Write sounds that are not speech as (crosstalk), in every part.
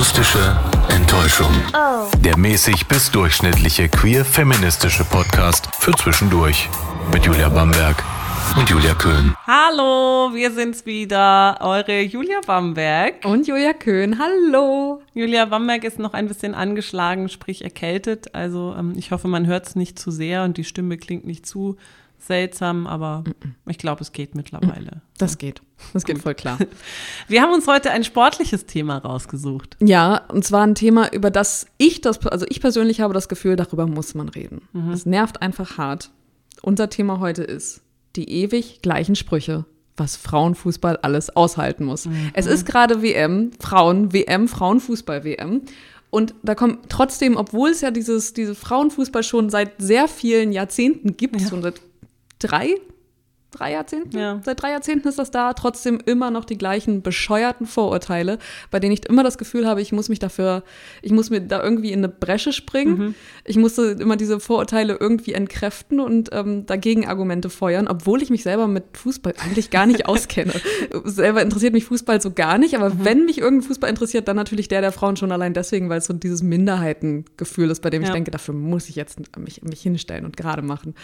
Akustische Enttäuschung. Der mäßig bis durchschnittliche queer-feministische Podcast für zwischendurch. Mit Julia Bamberg und Julia Köhn. Hallo, wir sind's wieder, eure Julia Bamberg. Und Julia Köhn, hallo. Julia Bamberg ist noch ein bisschen angeschlagen, sprich erkältet. Also ähm, ich hoffe, man hört's nicht zu sehr und die Stimme klingt nicht zu seltsam, aber ich glaube, es geht mittlerweile. Das geht. Das geht voll klar. (laughs) Wir haben uns heute ein sportliches Thema rausgesucht. Ja, und zwar ein Thema, über das ich das, also ich persönlich habe das Gefühl, darüber muss man reden. Es nervt einfach hart. Unser Thema heute ist die ewig gleichen Sprüche, was Frauenfußball alles aushalten muss. Es ist gerade WM, Frauen-WM, Frauenfußball-WM. Und da kommt trotzdem, obwohl es ja dieses, diese Frauenfußball schon seit sehr vielen Jahrzehnten gibt, schon seit drei, drei Jahrzehnten? Ja. Seit drei Jahrzehnten ist das da, trotzdem immer noch die gleichen bescheuerten Vorurteile, bei denen ich immer das Gefühl habe, ich muss mich dafür, ich muss mir da irgendwie in eine Bresche springen. Ich musste immer diese Vorurteile irgendwie entkräften und ähm, dagegen Argumente feuern, obwohl ich mich selber mit Fußball eigentlich gar nicht auskenne. (laughs) selber interessiert mich Fußball so gar nicht, aber wenn mich irgendein Fußball interessiert, dann natürlich der der Frauen schon allein deswegen, weil es so dieses Minderheitengefühl ist, bei dem ich Ja. denke, dafür muss ich jetzt mich, mich hinstellen und gerade machen.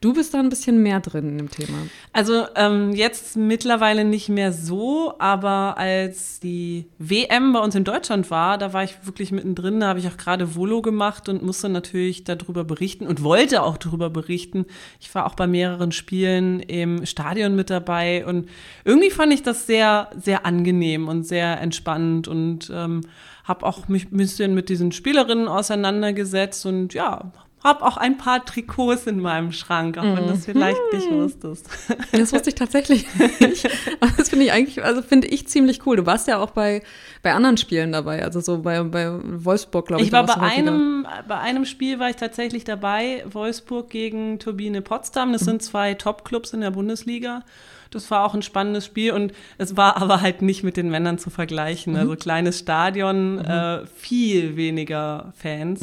Du bist da ein bisschen mehr drin in dem Thema. Also ähm, jetzt mittlerweile nicht mehr so, aber als die WM bei uns in Deutschland war, da war ich wirklich mittendrin, da habe ich auch gerade Volo gemacht und musste natürlich darüber berichten und wollte auch darüber berichten. Ich war auch bei mehreren Spielen im Stadion mit dabei und irgendwie fand ich das sehr, sehr angenehm und sehr entspannend und ähm, habe auch mich ein bisschen mit diesen Spielerinnen auseinandergesetzt und ja, habe auch ein paar Trikots in meinem Schrank, auch wenn das vielleicht nicht wusstest. Das wusste ich tatsächlich nicht. (laughs) Aber das finde ich eigentlich, also finde ich ziemlich cool. Du warst ja auch bei, bei anderen Spielen dabei, also so bei, bei Wolfsburg, glaube ich. Ich war bei du einem, bei einem Spiel war ich tatsächlich dabei, Wolfsburg gegen Turbine Potsdam. Das sind zwei Top-Clubs in der Bundesliga. Das war auch ein spannendes Spiel und es war aber halt nicht mit den Männern zu vergleichen. Also kleines Stadion, äh, viel weniger Fans.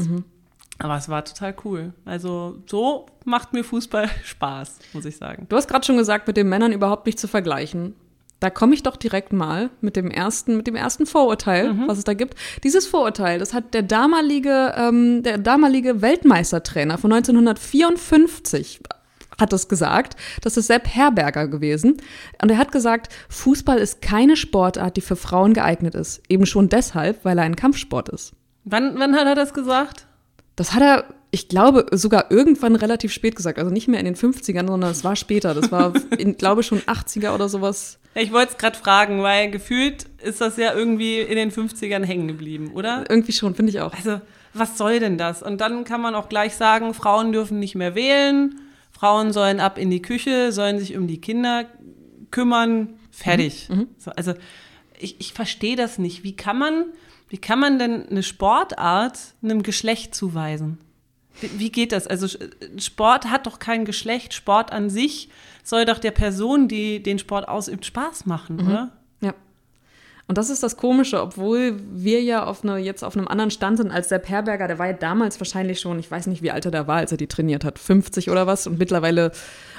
Aber es war total cool. Also so macht mir Fußball (laughs) Spaß, muss ich sagen. Du hast gerade schon gesagt, mit den Männern überhaupt nicht zu vergleichen. Da komme ich doch direkt mal mit dem ersten, mit dem ersten Vorurteil, was es da gibt. Dieses Vorurteil, das hat der damalige, ähm, der damalige Weltmeistertrainer von 1954 hat es gesagt. Das ist Sepp Herberger gewesen. Und er hat gesagt, Fußball ist keine Sportart, die für Frauen geeignet ist. Eben schon deshalb, weil er ein Kampfsport ist. Wann, wann hat er das gesagt? Das hat er, ich glaube, sogar irgendwann relativ spät gesagt. Also nicht mehr in den 50ern, sondern es war später. Das war, in, glaube schon 80er oder sowas. Ich wollte es gerade fragen, weil gefühlt ist das ja irgendwie in den 50ern hängen geblieben, oder? Irgendwie schon, finde ich auch. Also, was soll denn das? Und dann kann man auch gleich sagen, Frauen dürfen nicht mehr wählen, Frauen sollen ab in die Küche, sollen sich um die Kinder kümmern, fertig. So, also, ich, ich verstehe das nicht. Wie kann man, wie kann man denn eine Sportart einem Geschlecht zuweisen? Wie, geht das? Also, Sport hat doch kein Geschlecht. Sport an sich soll doch der Person, die den Sport ausübt, Spaß machen, oder? Ja. Und das ist das Komische, obwohl wir ja auf eine, jetzt auf einem anderen Stand sind als der Perberger, der war ja damals wahrscheinlich schon, ich weiß nicht, wie alt er da war, als er die trainiert hat, 50 oder was. Und mittlerweile,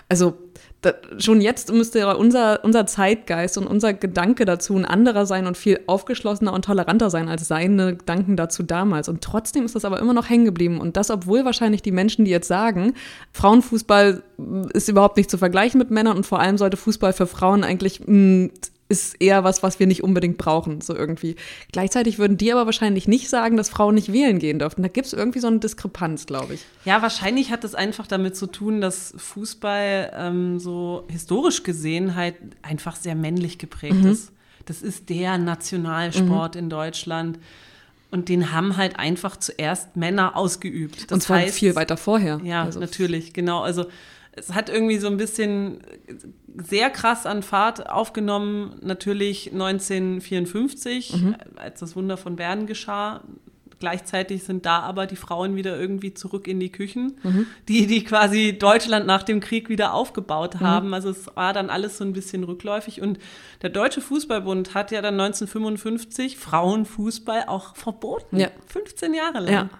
also da, schon jetzt müsste unser, unser Zeitgeist und unser Gedanke dazu ein anderer sein und viel aufgeschlossener und toleranter sein als seine Gedanken dazu damals. Und trotzdem ist das aber immer noch hängen geblieben. Und das, obwohl wahrscheinlich die Menschen, die jetzt sagen, Frauenfußball ist überhaupt nicht zu vergleichen mit Männern und vor allem sollte Fußball für Frauen eigentlich mh, ist eher was, was wir nicht unbedingt brauchen, so irgendwie. Gleichzeitig würden die aber wahrscheinlich nicht sagen, dass Frauen nicht wählen gehen dürften. Da gibt es irgendwie so eine Diskrepanz, glaube ich. Ja, wahrscheinlich hat es einfach damit zu tun, dass Fußball ähm, so historisch gesehen halt einfach sehr männlich geprägt ist. Das ist der Nationalsport in Deutschland. Und den haben halt einfach zuerst Männer ausgeübt. Das Und zwar heißt, viel weiter vorher. Ja, Also, natürlich, genau. Also es hat irgendwie so ein bisschen sehr krass an Fahrt aufgenommen, natürlich 1954, Mhm. als das Wunder von Bern geschah. Gleichzeitig sind da aber die Frauen wieder irgendwie zurück in die Küchen, Mhm. die, die quasi Deutschland nach dem Krieg wieder aufgebaut haben. Also es war dann alles so ein bisschen rückläufig. Und der Deutsche Fußballbund hat ja dann 1955 Frauenfußball auch verboten. Ja. 15 Jahre lang. Ja.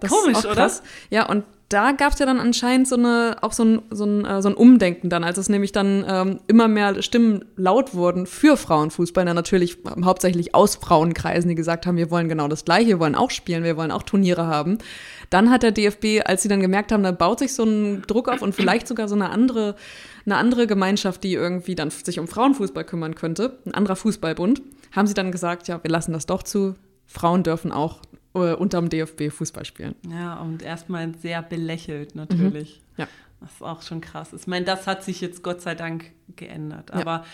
Das Komisch, oder? Ja, und da gab es ja dann anscheinend so eine, auch so ein, so ein, äh, so ein Umdenken dann, als es nämlich dann ähm, immer mehr Stimmen laut wurden für Frauenfußball, dann natürlich ähm, hauptsächlich aus Frauenkreisen, die gesagt haben, wir wollen genau das Gleiche, wir wollen auch spielen, wir wollen auch Turniere haben. Dann hat der DFB, als sie dann gemerkt haben, da baut sich so ein Druck auf und vielleicht sogar so eine andere, eine andere Gemeinschaft, die irgendwie dann sich um Frauenfußball kümmern könnte, ein anderer Fußballbund, haben sie dann gesagt, ja, wir lassen das doch zu. Frauen dürfen auch äh, unterm DFB Fußball spielen. Ja, und erstmal sehr belächelt natürlich. Mhm. Ja. Das ist auch schon krass. Ich meine, das hat sich jetzt Gott sei Dank geändert. Aber ja.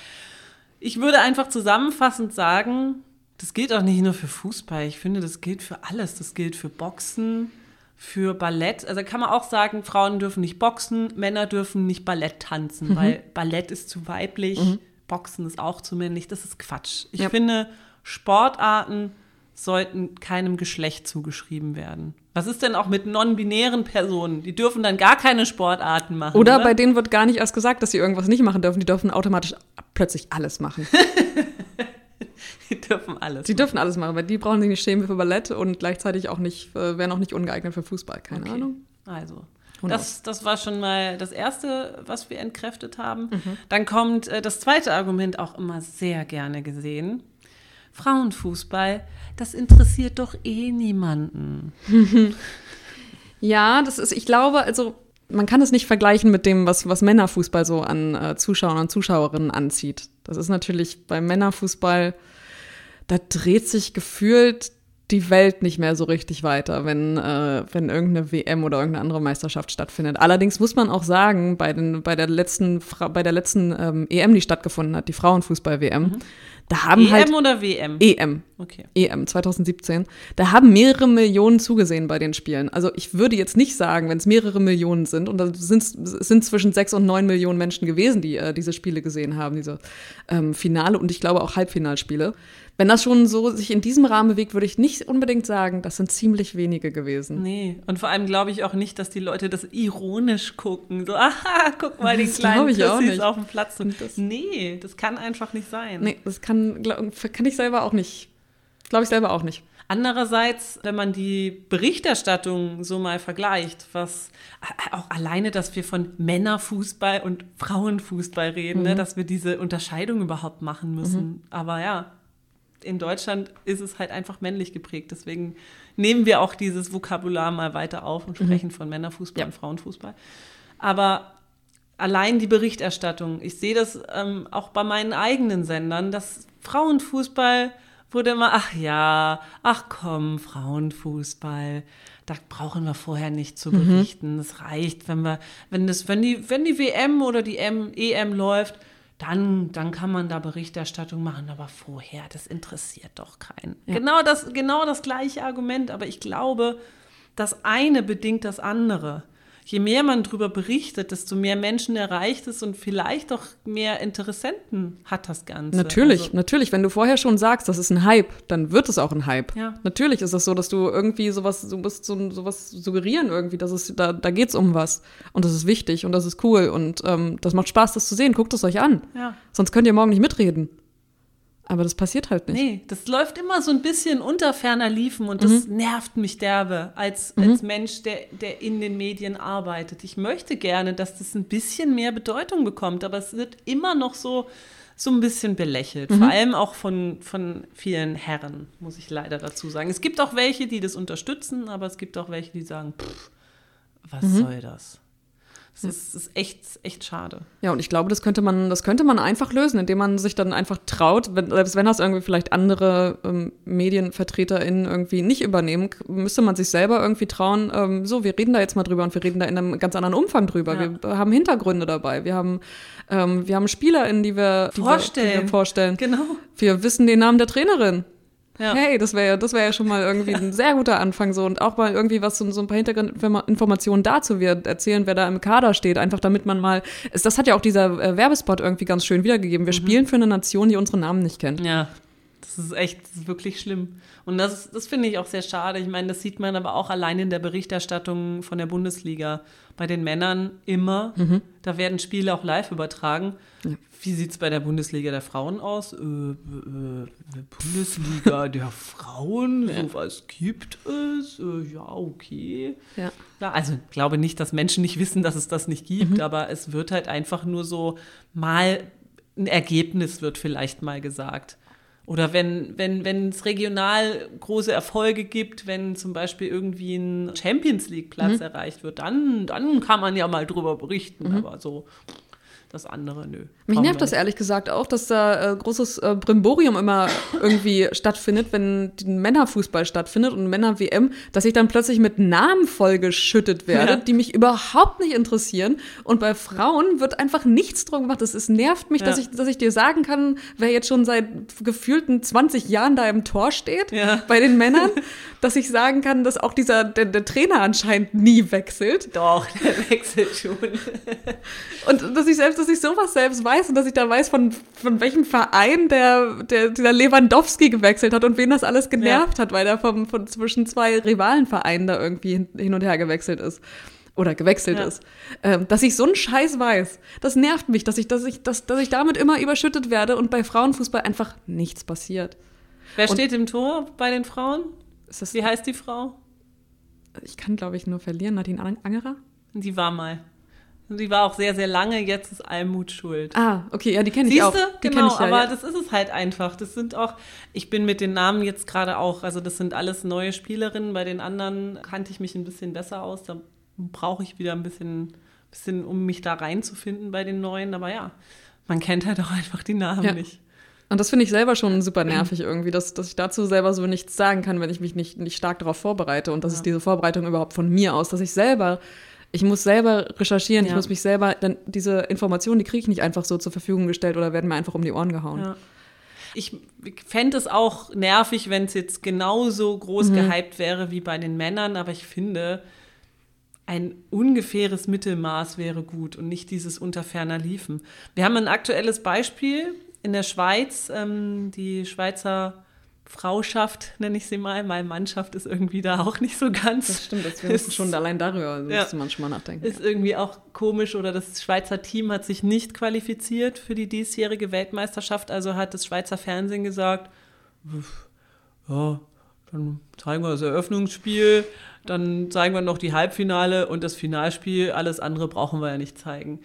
ich würde einfach zusammenfassend sagen, das gilt auch nicht nur für Fußball. Ich finde, das gilt für alles. Das gilt für Boxen, für Ballett. Also kann man auch sagen, Frauen dürfen nicht boxen, Männer dürfen nicht Ballett tanzen, mhm. weil Ballett ist zu weiblich, mhm. Boxen ist auch zu männlich. Das ist Quatsch. Ich ja. finde, Sportarten sollten keinem Geschlecht zugeschrieben werden. Was ist denn auch mit non-binären Personen? Die dürfen dann gar keine Sportarten machen. Oder, oder, bei denen wird gar nicht erst gesagt, dass sie irgendwas nicht machen dürfen. Die dürfen automatisch plötzlich alles machen. (laughs) die dürfen alles. Die machen. dürfen alles machen, weil die brauchen sich nicht schämen für Ballett und gleichzeitig auch nicht, äh, wären auch nicht ungeeignet für Fußball. Keine okay. Ahnung. Also. Das, das war schon mal das Erste, was wir entkräftet haben. Mhm. Dann kommt äh, das zweite Argument, auch immer sehr gerne gesehen. Frauenfußball, das interessiert doch eh niemanden. (laughs) ja, das ist, ich glaube, also man kann es nicht vergleichen mit dem, was, was Männerfußball so an äh, Zuschauern und Zuschauerinnen anzieht. Das ist natürlich beim Männerfußball, da dreht sich gefühlt die Welt nicht mehr so richtig weiter, wenn, äh, wenn irgendeine WM oder irgendeine andere Meisterschaft stattfindet. Allerdings muss man auch sagen, bei, den, bei der letzten, bei der letzten ähm, EM, die stattgefunden hat, die Frauenfußball-WM, mhm. Da haben EM halt oder WM? EM. Okay. EM 2017. Da haben mehrere Millionen zugesehen bei den Spielen. Also ich würde jetzt nicht sagen, wenn es mehrere Millionen sind, und da sind es sind zwischen sechs und neun Millionen Menschen gewesen, die äh, diese Spiele gesehen haben, diese ähm, Finale und ich glaube auch Halbfinalspiele. Wenn das schon so sich in diesem Rahmen bewegt, würde ich nicht unbedingt sagen, das sind ziemlich wenige gewesen. Nee, und vor allem glaube ich auch nicht, dass die Leute das ironisch gucken. So, (laughs) aha, guck mal, die kleinen ich nicht. auf dem Platz. Und das, nee, das kann einfach nicht sein. Nee, das kann, glaub, kann ich selber auch nicht. Glaube ich selber auch nicht. Andererseits, wenn man die Berichterstattung so mal vergleicht, was auch alleine, dass wir von Männerfußball und Frauenfußball reden, ne, mhm. ne, dass wir diese Unterscheidung überhaupt machen müssen. Mhm. Aber ja, in Deutschland ist es halt einfach männlich geprägt. Deswegen nehmen wir auch dieses Vokabular mal weiter auf und sprechen mhm. von Männerfußball ja. und Frauenfußball. Aber allein die Berichterstattung, ich sehe das ähm, auch bei meinen eigenen Sendern, dass Frauenfußball wurde immer, ach ja, ach komm, Frauenfußball, da brauchen wir vorher nicht zu mhm. berichten. Es mhm. reicht, wenn wir, wenn das, wenn die, wenn die WM oder die M, EM läuft, dann, dann kann man da Berichterstattung machen, aber vorher, das interessiert doch keinen. Ja. Genau, das, genau das gleiche Argument, aber ich glaube, das eine bedingt das andere je mehr man darüber berichtet, desto mehr Menschen erreicht es und vielleicht auch mehr Interessenten hat das Ganze. Natürlich, also, natürlich. Wenn du vorher schon sagst, das ist ein Hype, dann wird es auch ein Hype. Ja. Natürlich ist es so, dass du irgendwie sowas, du musst so, sowas suggerieren irgendwie, dass es, da, da geht es um was. Und das ist wichtig und das ist cool und ähm, das macht Spaß, das zu sehen. Guckt es euch an. Ja. Sonst könnt ihr morgen nicht mitreden. Aber das passiert halt nicht. Nee, das läuft immer so ein bisschen unter ferner Liefen und das mhm. nervt mich derbe als, mhm. als Mensch, der, der in den Medien arbeitet. Ich möchte gerne, dass das ein bisschen mehr Bedeutung bekommt, aber es wird immer noch so, so ein bisschen belächelt. Mhm. Vor allem auch von, von vielen Herren, muss ich leider dazu sagen. Es gibt auch welche, die das unterstützen, aber es gibt auch welche, die sagen, pff, was mhm. soll das? Das ist, ist, echt, echt schade. Ja, und ich glaube, das könnte man, das könnte man einfach lösen, indem man sich dann einfach traut, wenn, selbst wenn das irgendwie vielleicht andere ähm, MedienvertreterInnen irgendwie nicht übernehmen, müsste man sich selber irgendwie trauen, ähm, so, wir reden da jetzt mal drüber und wir reden da in einem ganz anderen Umfang drüber. Ja. Wir haben Hintergründe dabei. Wir haben, ähm, wir haben SpielerInnen, die wir, die vorstellen. Wir, die wir vorstellen. Genau. Wir wissen den Namen der Trainerin. Ja. Hey, das wäre das wär ja schon mal irgendwie ein sehr guter Anfang so und auch mal irgendwie was so, so ein paar Hintergrundinformationen dazu. Wir erzählen, wer da im Kader steht, einfach damit man mal. Das hat ja auch dieser äh, Werbespot irgendwie ganz schön wiedergegeben. Wir mhm. spielen für eine Nation, die unsere Namen nicht kennt. Ja, das ist echt das ist wirklich schlimm. Und das, das finde ich auch sehr schade. Ich meine, das sieht man aber auch allein in der Berichterstattung von der Bundesliga. Bei den Männern immer. Mhm. Da werden Spiele auch live übertragen. Ja. Wie sieht es bei der Bundesliga der Frauen aus? Äh, äh, Bundesliga (laughs) der Frauen, ja. sowas gibt es? Äh, ja, okay. Ja. ja. Also ich glaube nicht, dass Menschen nicht wissen, dass es das nicht gibt, mhm. aber es wird halt einfach nur so mal ein Ergebnis wird vielleicht mal gesagt. Oder wenn, wenn, wenn es regional große Erfolge gibt, wenn zum Beispiel irgendwie ein Champions League-Platz mhm. erreicht wird, dann, dann kann man ja mal drüber berichten. Mhm. Aber so das andere, nö. Mich nervt das ehrlich gesagt auch, dass da äh, großes äh, Brimborium immer irgendwie (laughs) stattfindet, wenn Männerfußball stattfindet und Männer-WM, dass ich dann plötzlich mit Namen vollgeschüttet werde, ja. die mich überhaupt nicht interessieren. Und bei Frauen wird einfach nichts drum gemacht. Es nervt mich, ja. dass, ich, dass ich dir sagen kann, wer jetzt schon seit gefühlten 20 Jahren da im Tor steht, ja. bei den Männern, (laughs) dass ich sagen kann, dass auch dieser, der, der Trainer anscheinend nie wechselt. Doch, der wechselt schon. und dass ich selbst dass ich sowas selbst weiß und dass ich da weiß, von, von welchem Verein der, der, der Lewandowski gewechselt hat und wen das alles genervt ja. hat, weil er vom, von zwischen zwei Rivalenvereinen da irgendwie hin und her gewechselt ist oder gewechselt ja. ist. Ähm, dass ich so einen Scheiß weiß, das nervt mich, dass ich, dass, ich, dass, dass ich damit immer überschüttet werde und bei Frauenfußball einfach nichts passiert. Wer und steht im Tor bei den Frauen? Wie heißt die Frau? Ich kann, glaube ich, nur verlieren. Nadine Angerer? Die war mal. Die war auch sehr, sehr lange, jetzt ist Almut schuld. Ah, okay, ja, die kenne ich auch. Die genau, ich ja, aber ja. das ist es halt einfach. Das sind auch, ich bin mit den Namen jetzt gerade auch, also das sind alles neue Spielerinnen. Bei den anderen kannte ich mich ein bisschen besser aus. Da brauche ich wieder ein bisschen, bisschen, um mich da reinzufinden bei den neuen. Aber ja, man kennt halt auch einfach die Namen ja. nicht. Und das finde ich selber schon super nervig irgendwie, dass, dass ich dazu selber so nichts sagen kann, wenn ich mich nicht, nicht stark darauf vorbereite. Und das ist diese Vorbereitung überhaupt von mir aus, dass ich selber ich muss selber recherchieren, ja. ich muss mich selber, dann diese Informationen, die kriege ich nicht einfach so zur Verfügung gestellt oder werden mir einfach um die Ohren gehauen. Ja. Ich fände es auch nervig, wenn es jetzt genauso groß mhm. gehypt wäre wie bei den Männern, aber ich finde, ein ungefähres Mittelmaß wäre gut und nicht dieses unter ferner Liefen. Wir haben ein aktuelles Beispiel in der Schweiz. Ähm, die Schweizer Frauschaft, nenne ich sie mal. Meine Mannschaft ist irgendwie da auch nicht so ganz. Das stimmt, das wir müssen schon allein darüber ja, müsste man schon mal nachdenken. Ist irgendwie auch komisch oder das Schweizer Team hat sich nicht qualifiziert für die diesjährige Weltmeisterschaft. Also hat das Schweizer Fernsehen gesagt, ja, dann zeigen wir das Eröffnungsspiel, dann zeigen wir noch die Halbfinale und das Finalspiel. Alles andere brauchen wir ja nicht zeigen.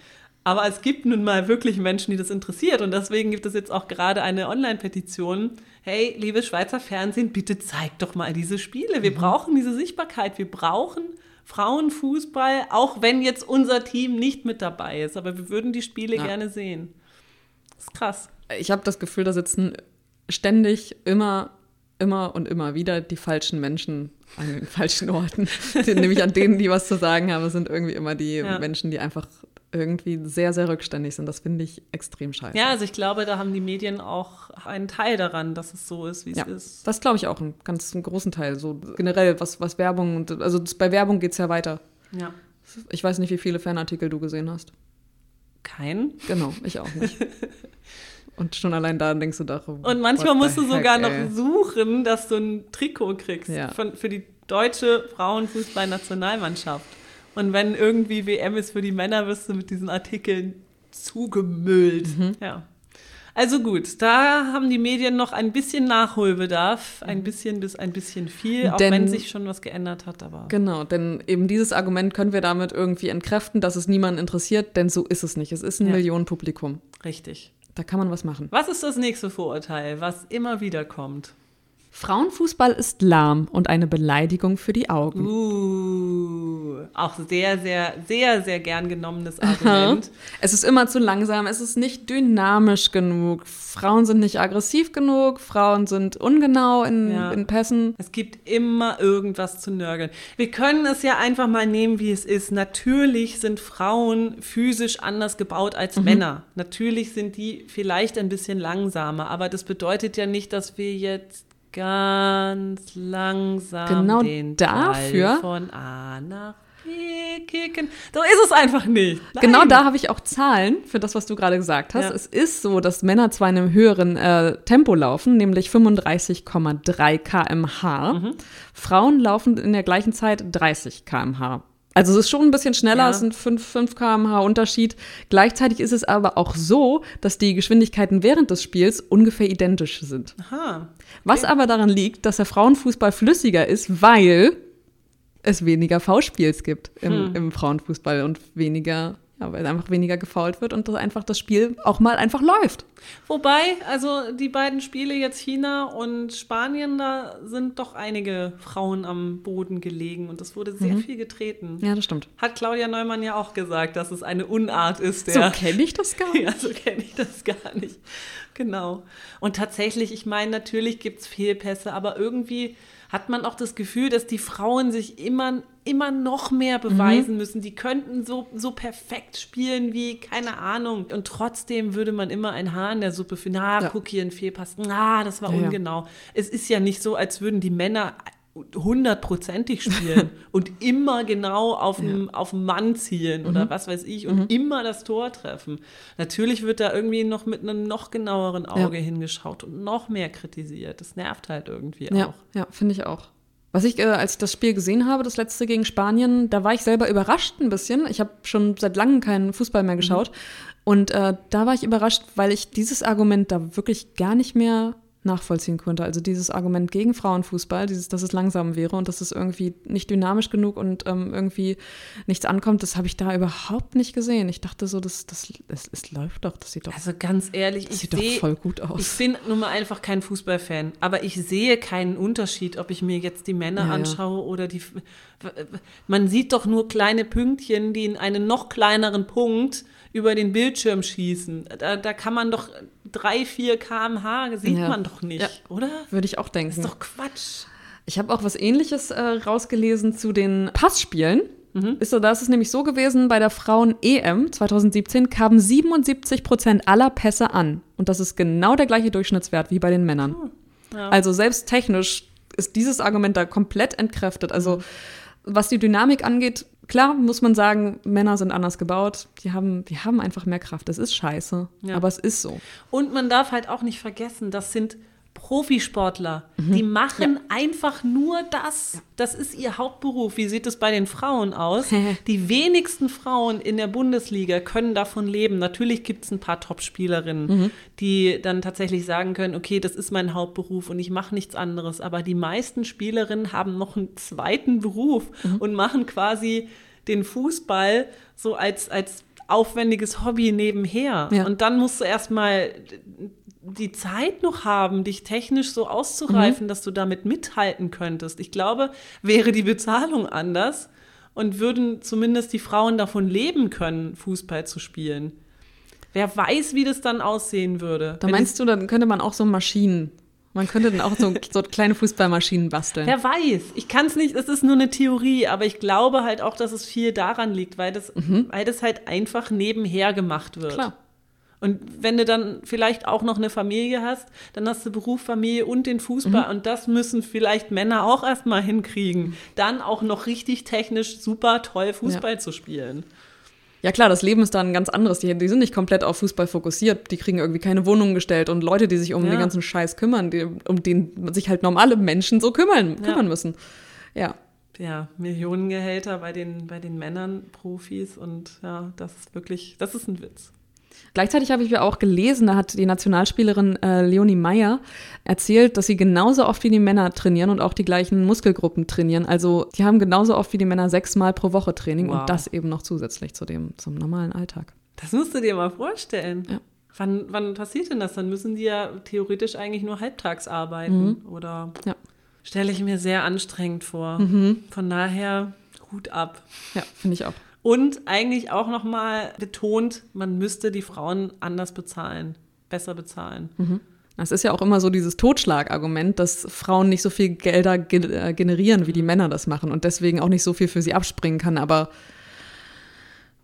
Aber es gibt nun mal wirklich Menschen, die das interessiert. Und deswegen gibt es jetzt auch gerade eine Online-Petition. Hey, liebe Schweizer Fernsehen, bitte zeigt doch mal diese Spiele. Wir mhm. brauchen diese Sichtbarkeit. Wir brauchen Frauenfußball, auch wenn jetzt unser Team nicht mit dabei ist. Aber wir würden die Spiele ja. gerne sehen. Das ist krass. Ich habe das Gefühl, da sitzen ständig immer immer und immer wieder die falschen Menschen an den falschen Orten. (laughs) Nämlich an denen, die was zu sagen haben, sind irgendwie immer die ja. Menschen, die einfach irgendwie sehr, sehr rückständig sind. Das finde ich extrem scheiße. Ja, also ich glaube, da haben die Medien auch einen Teil daran, dass es so ist, wie es ja, ist. Das glaube ich auch, einen ganz einen großen Teil. So generell, was, was Werbung und also bei Werbung geht es ja weiter. Ja. Ich weiß nicht, wie viele Fanartikel du gesehen hast. Kein? Genau, ich auch nicht. (laughs) Und schon allein da denkst du doch. Und manchmal musst du sogar heck, noch suchen, dass du ein Trikot kriegst ja. von, für die deutsche Frauenfußballnationalmannschaft. Und wenn irgendwie WM ist für die Männer, wirst du mit diesen Artikeln zugemüllt. Mhm. Ja. Also gut, da haben die Medien noch ein bisschen Nachholbedarf, ein bisschen bis ein bisschen viel, auch denn, wenn sich schon was geändert hat. Aber genau, denn eben dieses Argument können wir damit irgendwie entkräften, dass es niemanden interessiert, denn so ist es nicht. Es ist ein ja. Millionenpublikum. Richtig. Da kann man was machen. Was ist das nächste Vorurteil, was immer wieder kommt? Frauenfußball ist lahm und eine Beleidigung für die Augen. Uh, auch sehr, sehr, sehr, sehr gern genommenes Argument. es ist immer zu langsam, es ist nicht dynamisch genug. Frauen sind nicht aggressiv genug, Frauen sind ungenau in, ja. in Pässen. Es gibt immer irgendwas zu nörgeln. Wir können es ja einfach mal nehmen, wie es ist. Natürlich sind Frauen physisch anders gebaut als mhm. Männer. Natürlich sind die vielleicht ein bisschen langsamer, aber das bedeutet ja nicht, dass wir jetzt ganz langsam genau den dafür Ball von A nach B kicken. So ist es einfach nicht. Nein. Genau da habe ich auch Zahlen für das, was du gerade gesagt hast. Ja. Es ist so, dass Männer zwar in einem höheren äh, Tempo laufen, nämlich 35,3 km/h. Mhm. Frauen laufen in der gleichen Zeit 30 km/h. Also es ist schon ein bisschen schneller, ja. es sind 5, 5 km/h Unterschied. Gleichzeitig ist es aber auch so, dass die Geschwindigkeiten während des Spiels ungefähr identisch sind. Aha. Okay. Was aber daran liegt, dass der Frauenfußball flüssiger ist, weil es weniger V-Spiels gibt im, hm. im Frauenfußball und weniger ja, weil einfach weniger gefault wird und das einfach das Spiel auch mal einfach läuft. Wobei, also die beiden Spiele jetzt China und Spanien, da sind doch einige Frauen am Boden gelegen und es wurde sehr mhm. viel getreten. Ja, das stimmt. Hat Claudia Neumann ja auch gesagt, dass es eine Unart ist. So kenne ich das gar (laughs) nicht. Ja, so kenne ich das gar nicht. Genau. Und tatsächlich, ich meine, natürlich gibt es Fehlpässe, aber irgendwie hat man auch das Gefühl, dass die Frauen sich immer, immer noch mehr beweisen mhm. müssen. Die könnten so, so perfekt spielen wie, keine Ahnung. Und trotzdem würde man immer ein Haar in der Suppe finden. Ah, ja. guck hier ein Fehlpass. Ah, das war ja, ungenau. Ja. Es ist ja nicht so, als würden die Männer hundertprozentig spielen (laughs) und immer genau auf den ja. Mann zielen oder mhm. was weiß ich und mhm. immer das Tor treffen. Natürlich wird da irgendwie noch mit einem noch genaueren Auge ja. hingeschaut und noch mehr kritisiert. Das nervt halt irgendwie ja. auch. Ja, finde ich auch. Was ich, äh, als ich das Spiel gesehen habe, das letzte gegen Spanien, da war ich selber überrascht ein bisschen. Ich habe schon seit langem keinen Fußball mehr geschaut. Mhm. Und äh, da war ich überrascht, weil ich dieses Argument da wirklich gar nicht mehr nachvollziehen konnte. Also dieses Argument gegen Frauenfußball, dieses, dass es langsam wäre und dass es irgendwie nicht dynamisch genug und ähm, irgendwie nichts ankommt, das habe ich da überhaupt nicht gesehen. Ich dachte so, das, das, es, es läuft doch, das sieht doch. Also ganz ehrlich, das sieht seh, doch voll gut aus. Ich bin nun mal einfach kein Fußballfan, aber ich sehe keinen Unterschied, ob ich mir jetzt die Männer ja, anschaue ja. oder die. Man sieht doch nur kleine Pünktchen, die in einen noch kleineren Punkt über den Bildschirm schießen. Da, da kann man doch drei, vier kmh sieht ja. man doch nicht, ja. oder? Würde ich auch denken. Das ist doch Quatsch. Ich habe auch was ähnliches äh, rausgelesen zu den Passspielen. Mhm. Ist so, da ist es nämlich so gewesen, bei der Frauen-EM 2017 kamen 77 Prozent aller Pässe an. Und das ist genau der gleiche Durchschnittswert wie bei den Männern. Mhm. Ja. Also selbst technisch ist dieses Argument da komplett entkräftet. Also mhm. was die Dynamik angeht, klar muss man sagen, Männer sind anders gebaut. Die haben, die haben einfach mehr Kraft. Das ist scheiße. Ja. Aber es ist so. Und man darf halt auch nicht vergessen, das sind Profisportler. Mhm. Die machen ja. einfach nur das. Das ist ihr Hauptberuf. Wie sieht es bei den Frauen aus? (laughs) die wenigsten Frauen in der Bundesliga können davon leben. Natürlich gibt es ein paar Top-Spielerinnen, mhm. die dann tatsächlich sagen können, okay, das ist mein Hauptberuf und ich mache nichts anderes. Aber die meisten Spielerinnen haben noch einen zweiten Beruf mhm. und machen quasi den Fußball so als, als aufwendiges Hobby nebenher. Ja. Und dann musst du erstmal die Zeit noch haben, dich technisch so auszureifen, mhm. dass du damit mithalten könntest. Ich glaube, wäre die Bezahlung anders und würden zumindest die Frauen davon leben können, Fußball zu spielen. Wer weiß, wie das dann aussehen würde. Da meinst du, dann könnte man auch so Maschinen man könnte dann auch so, (laughs) so kleine Fußballmaschinen basteln. Wer weiß. Ich kann es nicht, es ist nur eine Theorie, aber ich glaube halt auch, dass es viel daran liegt, weil das, mhm. weil das halt einfach nebenher gemacht wird. Klar. Und wenn du dann vielleicht auch noch eine Familie hast, dann hast du Beruf, Familie und den Fußball. Mhm. Und das müssen vielleicht Männer auch erstmal hinkriegen. Dann auch noch richtig technisch super toll Fußball ja. zu spielen. Ja klar, das Leben ist dann ein ganz anderes. Die, die, sind nicht komplett auf Fußball fokussiert. Die kriegen irgendwie keine Wohnungen gestellt und Leute, die sich um ja. den ganzen Scheiß kümmern, die, um den sich halt normale Menschen so kümmern, kümmern ja. müssen. Ja. Ja, Millionengehälter bei den, bei den Männern, Profis und ja, das ist wirklich, das ist ein Witz. Gleichzeitig habe ich ja auch gelesen, da hat die Nationalspielerin äh, Leonie Meyer erzählt, dass sie genauso oft wie die Männer trainieren und auch die gleichen Muskelgruppen trainieren. Also die haben genauso oft wie die Männer sechsmal pro Woche Training wow. und das eben noch zusätzlich zu dem, zum normalen Alltag. Das musst du dir mal vorstellen. Ja. Wann, wann passiert denn das? Dann müssen die ja theoretisch eigentlich nur halbtags arbeiten. Mhm. Oder ja. stelle ich mir sehr anstrengend vor. Mhm. Von daher Hut ab. Ja, finde ich auch. Und eigentlich auch nochmal betont, man müsste die Frauen anders bezahlen, besser bezahlen. Mhm. Das ist ja auch immer so dieses Totschlagargument, dass Frauen nicht so viel Gelder äh, generieren, wie die Männer das machen und deswegen auch nicht so viel für sie abspringen kann. Aber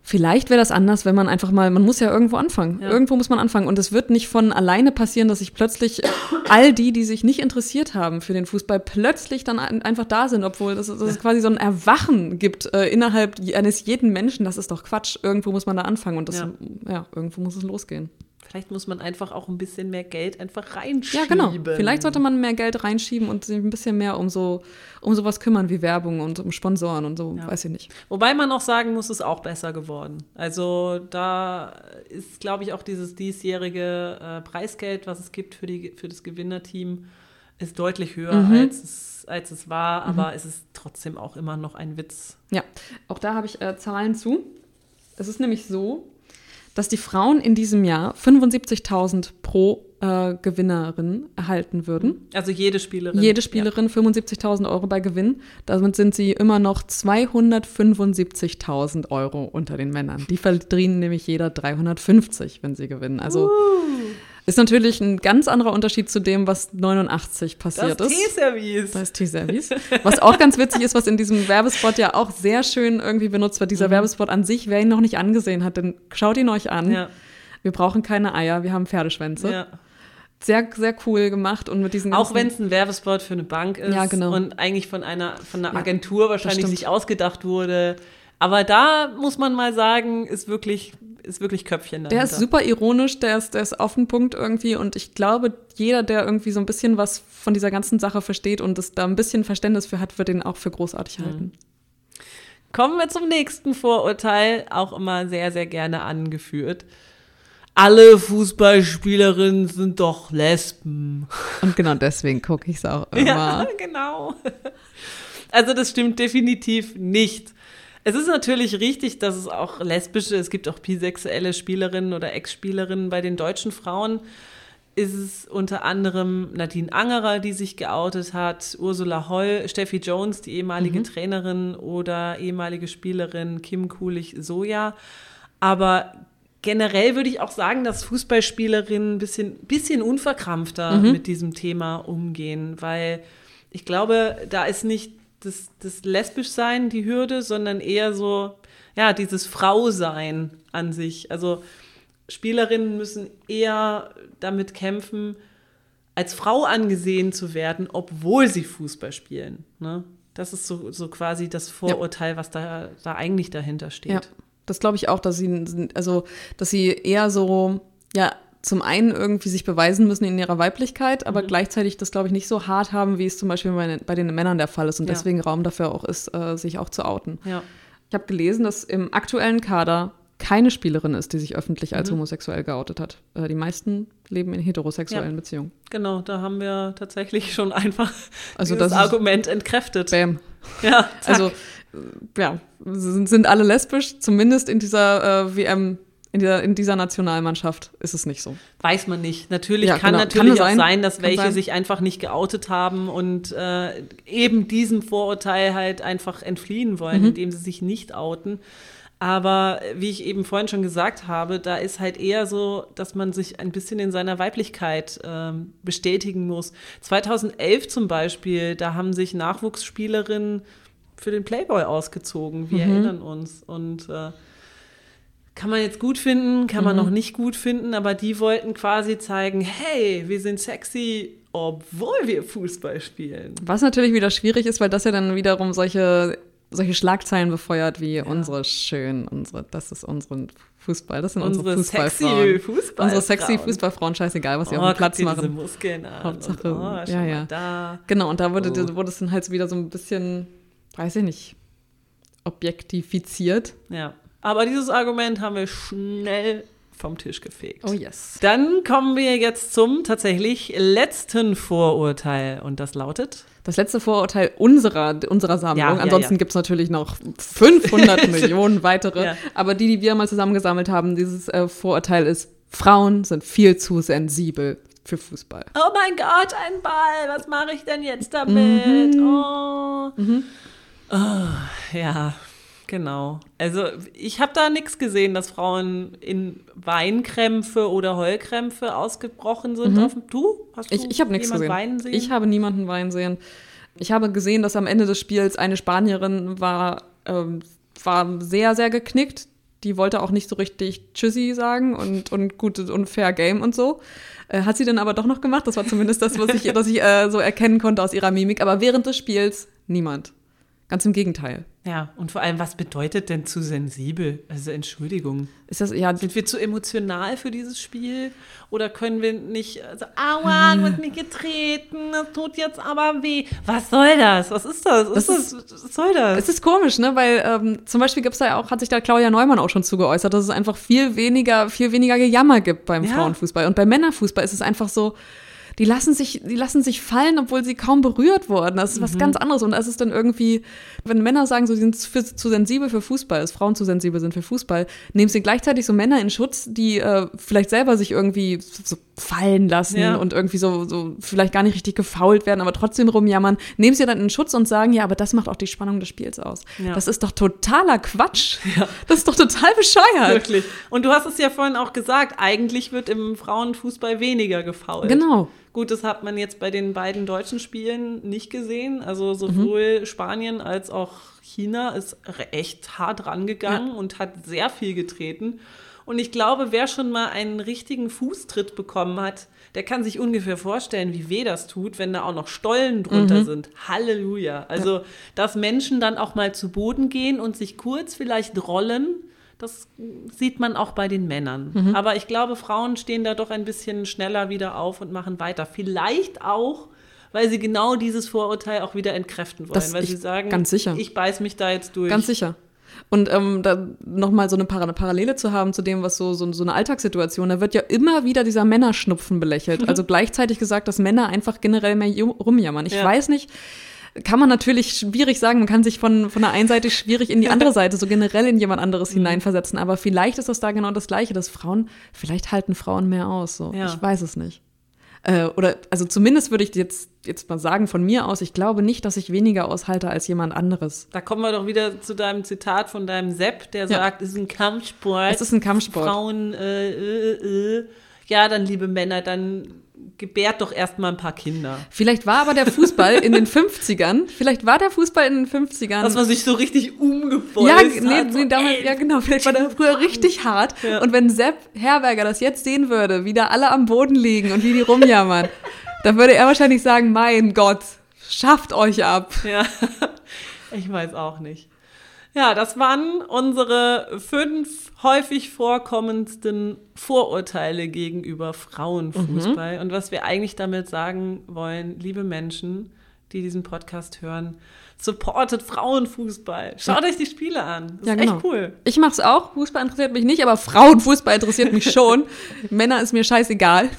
Vielleicht wäre das anders, wenn man einfach mal, man muss ja irgendwo anfangen. Ja. Irgendwo muss man anfangen. Und es wird nicht von alleine passieren, dass sich plötzlich all die, die sich nicht interessiert haben für den Fußball, plötzlich dann einfach da sind, obwohl das, es quasi so ein Erwachen gibt äh, innerhalb eines jeden Menschen. Das ist doch Quatsch. Irgendwo muss man da anfangen und das, ja. ja, irgendwo muss es losgehen. Vielleicht muss man einfach auch ein bisschen mehr Geld einfach reinschieben. Ja, genau. Vielleicht sollte man mehr Geld reinschieben und sich ein bisschen mehr um so um sowas kümmern wie Werbung und um Sponsoren und so, ja. weiß ich nicht. Wobei man auch sagen muss, es ist auch besser geworden. Also da ist, glaube ich, auch dieses diesjährige äh, Preisgeld, was es gibt für, die, für das Gewinnerteam, ist deutlich höher, mhm. als, es, als es war, mhm. aber es ist trotzdem auch immer noch ein Witz. Ja, auch da habe ich äh, Zahlen zu. Es ist nämlich so, dass die Frauen in diesem Jahr 75.000 pro äh, Gewinnerin erhalten würden. Also jede Spielerin. Jede Spielerin ja. 75.000 Euro bei Gewinn. Damit sind sie immer noch 275.000 Euro unter den Männern. Die verdienen nämlich jeder 350, wenn sie gewinnen. Also uh. Ist natürlich ein ganz anderer Unterschied zu dem, was 89 passiert das ist. Teeservice. Das Teeservice. Was auch ganz witzig ist, was in diesem Werbespot ja auch sehr schön irgendwie benutzt wird. Dieser mhm. Werbespot an sich, wer ihn noch nicht angesehen hat, dann schaut ihn euch an. Ja. Wir brauchen keine Eier, wir haben Pferdeschwänze. Ja. Sehr, sehr cool gemacht und mit diesen Auch wenn es ein Werbespot für eine Bank ist ja, genau. und eigentlich von einer, von einer Agentur wahrscheinlich sich ausgedacht wurde. Aber da muss man mal sagen, ist wirklich ist wirklich Köpfchen dahinter. Der ist super ironisch, der ist, der ist auf den Punkt irgendwie und ich glaube, jeder, der irgendwie so ein bisschen was von dieser ganzen Sache versteht und es da ein bisschen Verständnis für hat, wird den auch für großartig mhm. halten. Kommen wir zum nächsten Vorurteil, auch immer sehr, sehr gerne angeführt. Alle Fußballspielerinnen sind doch Lesben. Und genau deswegen gucke ich es auch (laughs) immer. Ja, genau. Also das stimmt definitiv nicht. Es ist natürlich richtig, dass es auch lesbische, es gibt auch bisexuelle Spielerinnen oder Ex-Spielerinnen bei den deutschen Frauen. Ist es unter anderem Nadine Angerer, die sich geoutet hat, Ursula Holl, Steffi Jones, die ehemalige mhm. Trainerin oder ehemalige Spielerin Kim Kulich-Soja. Aber generell würde ich auch sagen, dass Fußballspielerinnen ein bisschen, bisschen unverkrampfter mhm. mit diesem Thema umgehen, weil ich glaube, da ist nicht das, das Lesbischsein die Hürde, sondern eher so, ja, dieses Frausein an sich. Also Spielerinnen müssen eher damit kämpfen, als Frau angesehen zu werden, obwohl sie Fußball spielen. Ne? Das ist so, so quasi das Vorurteil, ja. was da, da eigentlich dahinter steht. Ja, das glaube ich auch, dass sie, also, dass sie eher so, ja, zum einen irgendwie sich beweisen müssen in ihrer Weiblichkeit, aber mhm. gleichzeitig das, glaube ich, nicht so hart haben, wie es zum Beispiel bei, bei den Männern der Fall ist und ja. deswegen Raum dafür auch ist, äh, sich auch zu outen. Ja. Ich habe gelesen, dass im aktuellen Kader keine Spielerin ist, die sich öffentlich als mhm. homosexuell geoutet hat. Äh, die meisten leben in heterosexuellen ja. Beziehungen. Genau, da haben wir tatsächlich schon einfach also das Argument entkräftet. Bam. Ja, zack. also ja, sind, sind alle lesbisch, zumindest in dieser äh, WM in dieser, in dieser Nationalmannschaft ist es nicht so. Weiß man nicht. Natürlich ja, kann genau. natürlich kann auch sein, dass welche sein. sich einfach nicht geoutet haben und äh, eben diesem Vorurteil halt einfach entfliehen wollen, mhm. indem sie sich nicht outen. Aber wie ich eben vorhin schon gesagt habe, da ist halt eher so, dass man sich ein bisschen in seiner Weiblichkeit ähm, bestätigen muss. 2011 zum Beispiel, da haben sich Nachwuchsspielerinnen für den Playboy ausgezogen. Wir mhm. erinnern uns. Und äh, kann man jetzt gut finden, kann man mhm. noch nicht gut finden, aber die wollten quasi zeigen, hey, wir sind sexy, obwohl wir Fußball spielen. Was natürlich wieder schwierig ist, weil das ja dann wiederum solche, solche Schlagzeilen befeuert wie ja. unsere schön, unsere, das ist unsere Fußball, das sind unsere, unsere Fußballfrauen. Fußball unsere sexy Fußballfrauen, scheißegal, was sie oh, auf dem Platz machen. Diese Muskeln an Hauptsache, und, oh, ja, ja. Da. Genau, und da wurde, oh. wurde es dann halt wieder so ein bisschen, weiß ich nicht, objektifiziert. Ja. Aber dieses Argument haben wir schnell vom Tisch gefegt. Oh yes. Dann kommen wir jetzt zum tatsächlich letzten Vorurteil und das lautet? Das letzte Vorurteil unserer, unserer Sammlung. Ja, Ansonsten ja, ja. gibt es natürlich noch 500 (laughs) Millionen weitere. Ja. Aber die, die wir mal zusammengesammelt haben, dieses äh, Vorurteil ist, Frauen sind viel zu sensibel für Fußball. Oh mein Gott, ein Ball. Was mache ich denn jetzt damit? Mhm. Oh. Mhm. oh. Ja, Genau. Also ich habe da nichts gesehen, dass Frauen in Weinkrämpfe oder Heulkrämpfe ausgebrochen sind. Mhm. du? Hast du ich ich habe nichts gesehen. Weinen sehen? Ich habe niemanden weinen sehen. Ich habe gesehen, dass am Ende des Spiels eine Spanierin war, ähm, war sehr, sehr geknickt. Die wollte auch nicht so richtig Tschüssi sagen und, und gut und fair Game und so. Äh, hat sie dann aber doch noch gemacht. Das war zumindest das, was ich, (laughs) was ich äh, so erkennen konnte aus ihrer Mimik. Aber während des Spiels niemand. Ganz im Gegenteil. Ja, und vor allem, was bedeutet denn zu sensibel? Also Entschuldigung. Ist das, ja, Sind wir zu emotional für dieses Spiel? Oder können wir nicht, also, aua, du hast mich getreten, das tut jetzt aber weh. Was soll das? Was ist das? Was, Das ist das? Was soll das? Es ist komisch, ne? Weil ähm, zum Beispiel gibt's da ja auch, hat sich da Claudia Neumann auch schon zu geäußert, dass es einfach viel weniger, viel weniger Gejammer gibt beim Ja. Frauenfußball. Und beim Männerfußball ist es einfach so, die lassen sich, die lassen sich fallen, obwohl sie kaum berührt wurden. Das ist was ganz anderes. Und das ist dann irgendwie, wenn Männer sagen, so, sie sind für, zu sensibel für Fußball, dass Frauen zu sensibel sind für Fußball, nehmen sie gleichzeitig so Männer in Schutz, die äh, vielleicht selber sich irgendwie so, fallen lassen Ja. und irgendwie so, so vielleicht gar nicht richtig gefault werden, aber trotzdem rumjammern, nehmen sie dann in Schutz und sagen, ja, aber das macht auch die Spannung des Spiels aus. Ja. Das ist doch totaler Quatsch. (laughs) Das ist doch total bescheuert. Wirklich. Und du hast es ja vorhin auch gesagt, eigentlich wird im Frauenfußball weniger gefault. Genau. Gut, das hat man jetzt bei den beiden deutschen Spielen nicht gesehen. Also sowohl Mhm. Spanien als auch China ist echt hart rangegangen und hat sehr viel getreten. Und ich glaube, wer schon mal einen richtigen Fußtritt bekommen hat, der kann sich ungefähr vorstellen, wie weh das tut, wenn da auch noch Stollen drunter Mhm. sind. Halleluja. Also, dass Menschen dann auch mal zu Boden gehen und sich kurz vielleicht rollen, das sieht man auch bei den Männern. Mhm. Aber ich glaube, Frauen stehen da doch ein bisschen schneller wieder auf und machen weiter. Vielleicht auch, weil sie genau dieses Vorurteil auch wieder entkräften wollen. Das weil ich- sie sagen, ganz sicher. ich beiß mich da jetzt durch. Ganz sicher. Und ähm, da nochmal so eine, Par eine Parallele zu haben zu dem, was so, so, so eine Alltagssituation, da wird ja immer wieder dieser Männerschnupfen belächelt. Also gleichzeitig gesagt, dass Männer einfach generell mehr rumjammern. Ich Ja. weiß nicht, kann man natürlich schwierig sagen, man kann sich von, von der einen Seite schwierig in die andere (laughs) Seite, so generell in jemand anderes Mhm. hineinversetzen. Aber vielleicht ist das da genau das Gleiche, dass Frauen, vielleicht halten Frauen mehr aus. So. Ja. Ich weiß es nicht. Äh, oder, also zumindest würde ich jetzt, jetzt mal sagen von mir aus, ich glaube nicht, dass ich weniger aushalte als jemand anderes. Da kommen wir doch wieder zu deinem Zitat von deinem Sepp, der Ja. sagt, es ist ein Kampfsport. Es ist ein Kampfsport. Frauen, äh, äh, äh. Ja, dann, liebe Männer, dann gebärt doch erstmal ein paar Kinder. Vielleicht war aber der Fußball in den (laughs) 50ern, vielleicht war der Fußball in den 50ern. Dass man sich so richtig umgebolzt ja, hat. nee, so, nee, damals, ja, genau, vielleicht war der früher richtig hart. Ja. Und wenn Sepp Herberger das jetzt sehen würde, wie da alle am Boden liegen und wie die rumjammern, (laughs) dann würde er wahrscheinlich sagen, mein Gott, schafft euch ab. Ja, (laughs) ich weiß auch nicht. Ja, das waren unsere fünf häufig vorkommendsten Vorurteile gegenüber Frauenfußball. Und was wir eigentlich damit sagen wollen, liebe Menschen, die diesen Podcast hören, supportet Frauenfußball. Schaut euch die Spiele an. Das Ja, ist genau. echt cool. Ich mach's auch, Fußball interessiert mich nicht, aber Frauenfußball interessiert mich schon. (laughs) Männer ist mir scheißegal.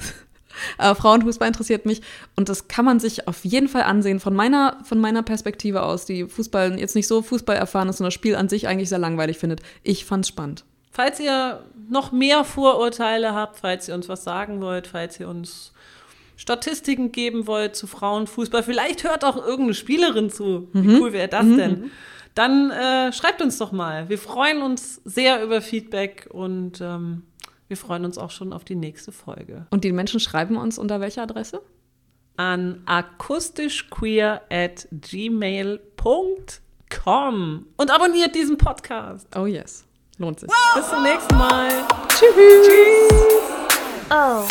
Aber Frauenfußball interessiert mich und das kann man sich auf jeden Fall ansehen von meiner, von meiner Perspektive aus, die Fußball jetzt nicht so Fußball erfahren ist und das Spiel an sich eigentlich sehr langweilig findet. Ich fand's spannend. Falls ihr noch mehr Vorurteile habt, falls ihr uns was sagen wollt, falls ihr uns Statistiken geben wollt zu Frauenfußball, vielleicht hört auch irgendeine Spielerin zu. Wie cool wäre das denn? Dann äh, schreibt uns doch mal. Wir freuen uns sehr über Feedback und ähm, wir freuen uns auch schon auf die nächste Folge. Und die Menschen schreiben uns unter welcher Adresse? An akustischqueer at gmail.com und abonniert diesen Podcast. Oh yes, lohnt sich. Bis zum nächsten Mal. Tschüss. Oh.